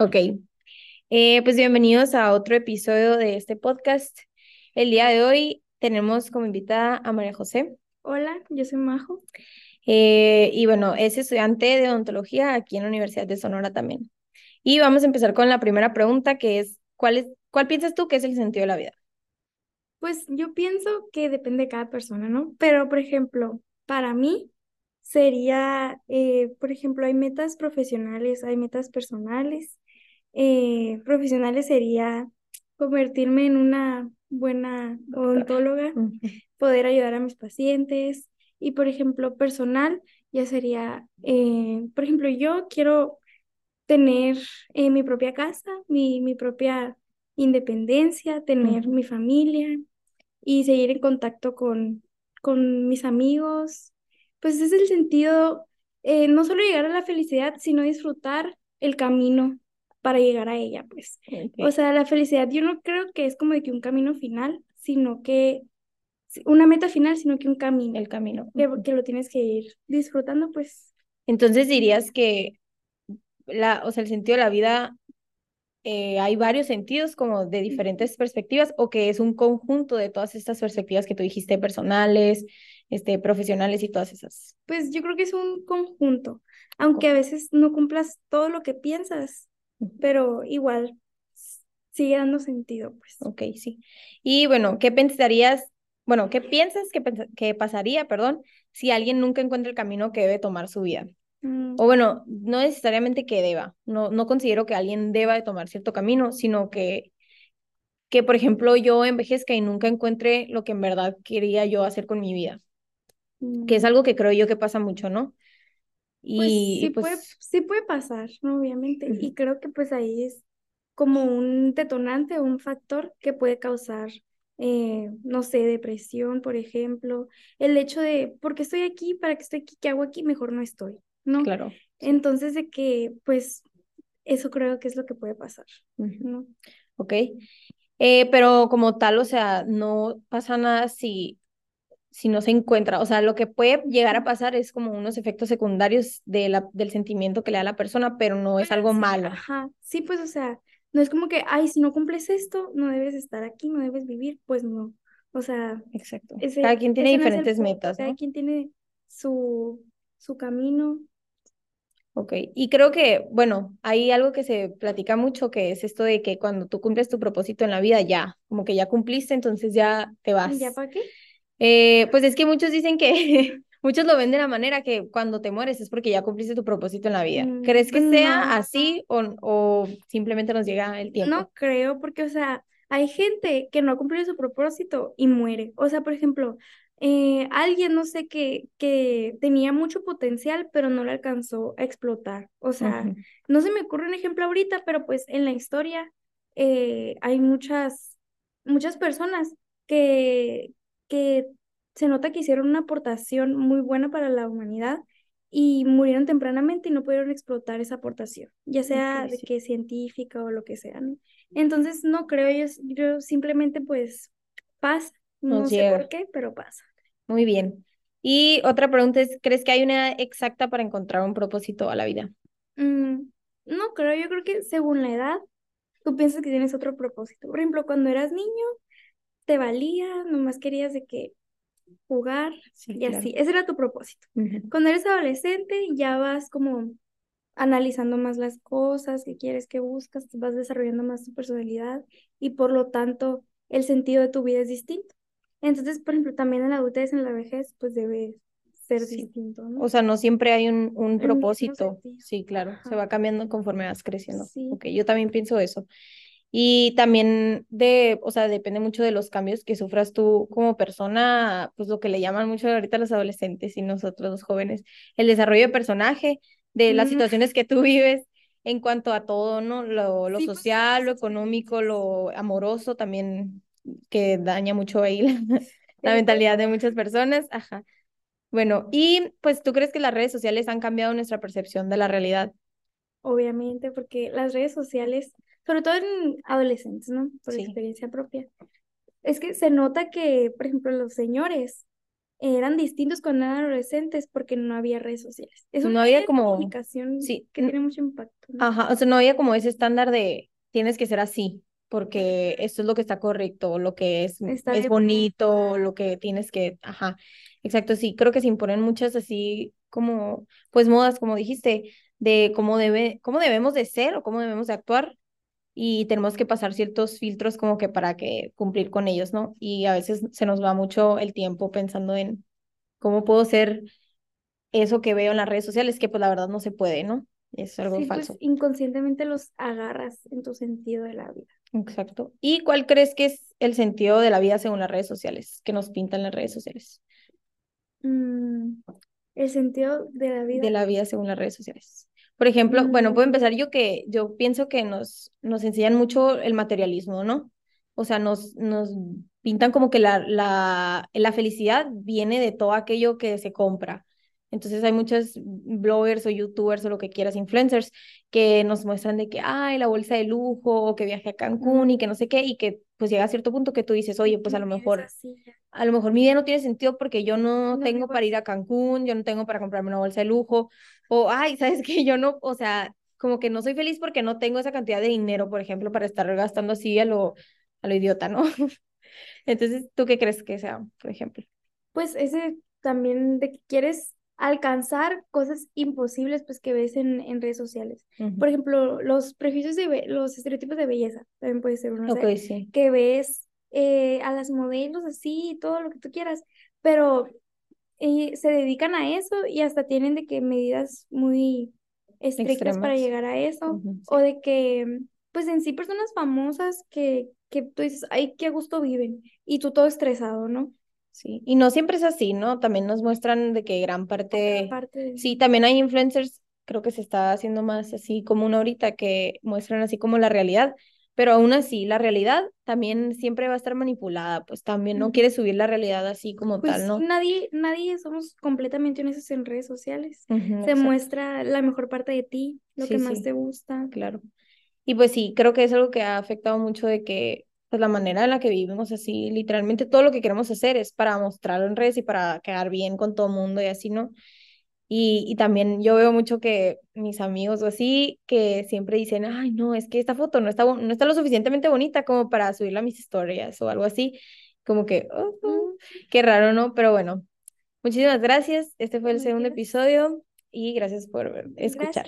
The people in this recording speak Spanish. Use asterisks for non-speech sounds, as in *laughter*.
Ok, eh, pues bienvenidos a otro episodio de este podcast. El día de hoy tenemos como invitada a María José. Hola, yo soy Majo. Eh, y bueno, es estudiante de odontología aquí en la Universidad de Sonora también. Y vamos a empezar con la primera pregunta, que es, ¿cuál, es, ¿cuál piensas tú que es el sentido de la vida? Pues yo pienso que depende de cada persona, ¿no? Pero, por ejemplo, para mí sería, eh, por ejemplo, hay metas profesionales, hay metas personales. Eh, profesionales sería convertirme en una buena odontóloga, poder ayudar a mis pacientes. Y, por ejemplo, personal ya sería, eh, por ejemplo, yo quiero tener eh, mi propia casa, mi, mi propia independencia, tener mi familia y seguir en contacto con, con mis amigos. Pues es el sentido, no solo llegar a la felicidad, sino disfrutar el camino para llegar a ella, pues. O sea, la felicidad yo no creo que es como de que un camino final, sino que una meta final, sino que un camino. El camino. Que, que lo tienes que ir disfrutando, pues. Entonces dirías que la, o sea, el sentido de la vida eh, hay varios sentidos como de diferentes perspectivas o que es un conjunto de todas estas perspectivas que tú dijiste personales, este, profesionales y todas esas. Pues yo creo que es un conjunto, aunque a veces no cumplas todo lo que piensas, pero igual sigue dando sentido, pues. Ok, sí. Y bueno, ¿qué pensarías, bueno, qué piensas que, que pasaría, perdón, si alguien nunca encuentra el camino que debe tomar su vida? Mm. O bueno, no necesariamente que deba, no, no considero que alguien deba de tomar cierto camino, sino que, que, por ejemplo, yo envejezca y nunca encuentre lo que en verdad quería yo hacer con mi vida, que es mm. algo que creo yo que pasa mucho, ¿no? Pues y sí, puede, pues sí puede pasar, obviamente. Y creo que pues ahí es como un detonante o un factor que puede causar, eh, no sé, depresión, por ejemplo. El hecho de, porque estoy aquí? ¿Para qué estoy aquí? ¿Qué hago aquí? Mejor no estoy, ¿no? Claro. Entonces de que, pues, eso creo que es lo que puede pasar, ¿no? Ok. Eh, pero como tal, o sea, no pasa nada si si no se encuentra. O sea, lo que puede llegar a pasar es como unos efectos secundarios de la, del sentimiento que le da la persona, pero no es algo malo. Ajá, sí, pues, o sea, no es como que, ay, si no cumples esto, no debes estar aquí, no debes vivir, pues no. O sea, exacto. cada quien tiene diferentes metas. Cada quien tiene su, su camino. Ok, y creo que, bueno, hay algo que se platica mucho, que es esto de que cuando tú cumples tu propósito en la vida, ya, como que ya cumpliste, entonces ya te vas. ¿Ya para qué? Eh, pues es que muchos dicen que, *laughs* muchos lo ven de la manera que cuando te mueres es porque ya cumpliste tu propósito en la vida. Mm, ¿Crees que sea así o, o simplemente nos llega el tiempo? No creo, porque, o sea, hay gente que no cumple su propósito y muere. O sea, por ejemplo, eh, alguien, no sé, que, que tenía mucho potencial, pero no le alcanzó a explotar. O sea, no se me ocurre un ejemplo ahorita, pero pues en la historia eh, hay muchas, muchas personas que, que se nota que hicieron una aportación muy buena para la humanidad y murieron tempranamente y no pudieron explotar esa aportación, ya sea de que científica o lo que sea. Entonces, no creo, yo, yo simplemente pues pasa, no sé por qué, pero pasa. Muy bien. Y otra pregunta es, ¿crees que hay una edad exacta para encontrar un propósito a la vida? Mm, no creo, yo creo que según la edad, tú piensas que tienes otro propósito. Por ejemplo, cuando eras niño, te valía, nomás querías de que jugar y así. Ese era tu propósito. Cuando eres adolescente ya vas como analizando más las cosas que quieres, que buscas, vas desarrollando más tu personalidad y por lo tanto el sentido de tu vida es distinto. Entonces, por ejemplo, también en la adultez, en la vejez, pues debe ser distinto, ¿no? O sea, no siempre hay un, un propósito. Sí, claro, se va cambiando conforme vas creciendo. Sí. Ok, yo también pienso eso. Y también de, o sea, depende mucho de los cambios que sufras tú como persona, pues lo que le llaman mucho ahorita los adolescentes y nosotros los jóvenes, el desarrollo de personaje, de las situaciones que tú vives en cuanto a todo, ¿no? Lo, lo pues, social, lo económico, lo amoroso también, que daña mucho ahí la, *laughs* la mentalidad de muchas personas. Ajá. Bueno, y pues tú crees que las redes sociales han cambiado nuestra percepción de la realidad. Obviamente, porque las redes sociales sobre todo en adolescentes, ¿no? Por experiencia propia. Es que se nota que, por ejemplo, los señores eran distintos cuando eran adolescentes porque no había redes sociales. Eso no había como comunicación sí. que tiene mucho impacto. Ajá, o sea, no había como ese estándar de tienes que ser así porque esto es lo que está correcto, lo que es, es bonito, lo que tienes que, ajá, exacto, sí, creo que se imponen muchas así como, pues modas, como dijiste, de cómo debe, cómo debemos de ser o cómo debemos de actuar y tenemos que pasar ciertos filtros como que para que cumplir con ellos, ¿no? Y a veces se nos va mucho el tiempo pensando en cómo puedo ser eso que veo en las redes sociales, que pues la verdad no se puede, ¿no? Es algo pues, falso. inconscientemente los agarras en tu sentido de la vida. Exacto. ¿Y cuál crees que es el sentido de la vida según las redes sociales, que nos pintan las redes sociales? Mm, el sentido de la vida. De la vida según las redes sociales. Por ejemplo, bueno, puedo mm. empezar yo que yo pienso que nos, nos enseñan mucho el materialismo, ¿no? O sea, nos, nos pintan como que la, la, la felicidad viene de todo aquello que se compra. Entonces hay muchos bloggers o youtubers o lo que quieras, influencers, que nos muestran de que, ay, la bolsa de lujo, o que viaje a Cancún y que no sé qué, y que pues llega a cierto punto que tú dices, oye, pues a lo mejor, a lo mejor mi vida no tiene sentido porque yo no, tengo para ir a Cancún, yo no tengo para comprarme una bolsa de lujo, o, ay, ¿sabes qué? Yo no, o sea, como que no soy feliz porque no tengo esa cantidad de dinero, por ejemplo, para estar gastando así a lo, a lo idiota, ¿no? *laughs* Entonces, ¿tú qué crees que sea, por ejemplo? Pues ese también de que quieres alcanzar cosas imposibles pues que ves en, en redes sociales. Por ejemplo, los prejuicios de los estereotipos de belleza, también puede ser uno, que ves eh, a las modelos así, todo lo que tú quieras, pero eh, se dedican a eso y hasta tienen de que medidas muy estrictas para llegar a eso, o de que, pues en sí, personas famosas que, que tú dices, ay, qué gusto viven, y tú todo estresado, ¿no? Sí, y no siempre es así, ¿no? También nos muestran de que gran parte, sí, también hay influencers, creo que se está haciendo más así común ahorita, que muestran así como la realidad, pero aún así la realidad también siempre va a estar manipulada, pues también no quiere subir la realidad así como pues tal, ¿no? Nadie, nadie somos completamente honestos en redes sociales. se muestra la mejor parte de ti, lo que más te gusta. Claro. Y pues sí, creo que es algo que ha afectado mucho de que pues la manera en la que vivimos así, literalmente todo lo que queremos hacer es para mostrarlo en redes y para quedar bien con todo el mundo y así, ¿no? Y, y también yo veo mucho que mis amigos o así, que siempre dicen, ay, no, es que esta foto no está, no está lo suficientemente bonita como para subirla a mis historias o algo así, como que, oh, oh, qué raro, ¿no? Pero bueno, muchísimas gracias. Este fue el segundo episodio y gracias por escuchar.